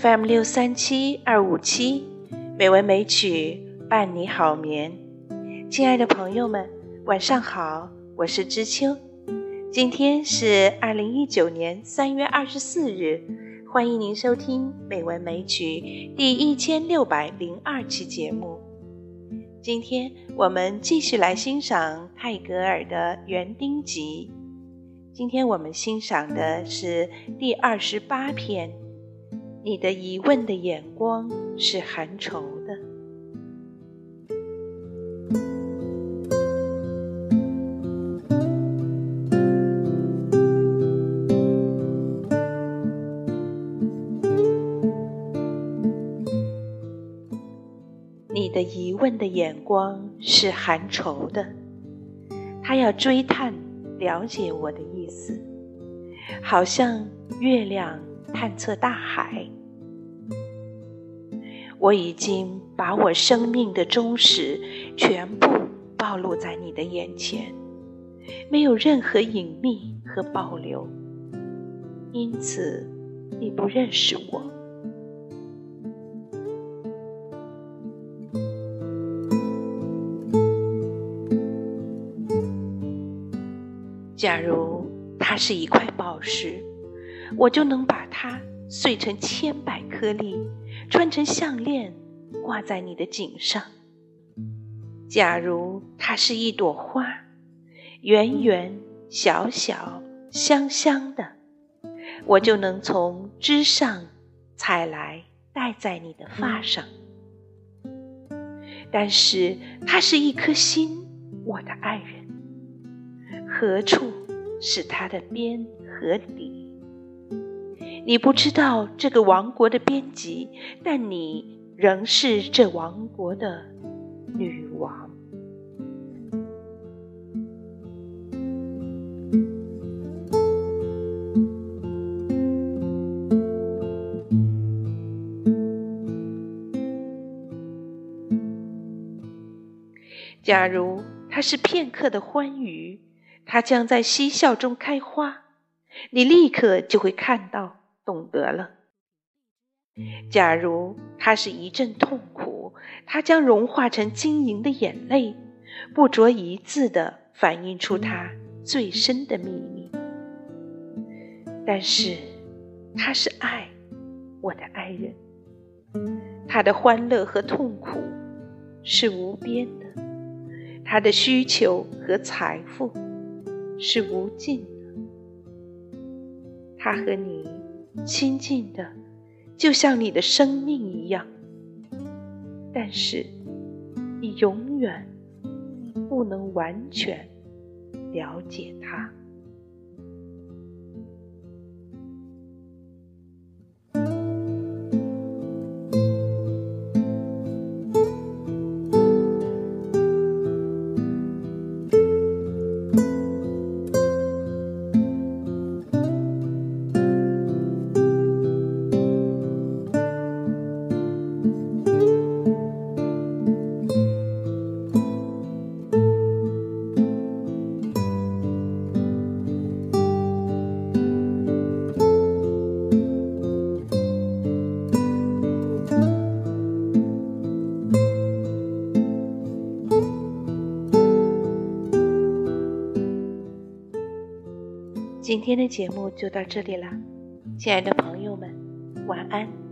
FM 六三七二五七，美文美曲伴你好眠。亲爱的朋友们，晚上好，我是知秋。今天是二零一九年三月二十四日，欢迎您收听《美文美曲》第一千六百零二期节目。今天我们继续来欣赏泰戈尔的《园丁集》。今天我们欣赏的是第二十八篇。你的疑问的眼光是含愁的。你的疑问的眼光是含愁的。他要追探。了解我的意思，好像月亮探测大海。我已经把我生命的忠实全部暴露在你的眼前，没有任何隐秘和保留，因此你不认识我。假如它是一块宝石，我就能把它碎成千百颗粒，穿成项链，挂在你的颈上。假如它是一朵花，圆圆小小、香香的，我就能从枝上采来，戴在你的发上。但是它是一颗心，我的爱人。何处是它的边和底？你不知道这个王国的边际，但你仍是这王国的女王。假如它是片刻的欢愉。它将在嬉笑中开花，你立刻就会看到、懂得了。假如它是一阵痛苦，它将融化成晶莹的眼泪，不着一字地反映出它最深的秘密。但是，它是爱，我的爱人。他的欢乐和痛苦是无边的，他的需求和财富。是无尽的，他和你亲近的，就像你的生命一样。但是，你永远不能完全了解他。今天的节目就到这里了，亲爱的朋友们，晚安。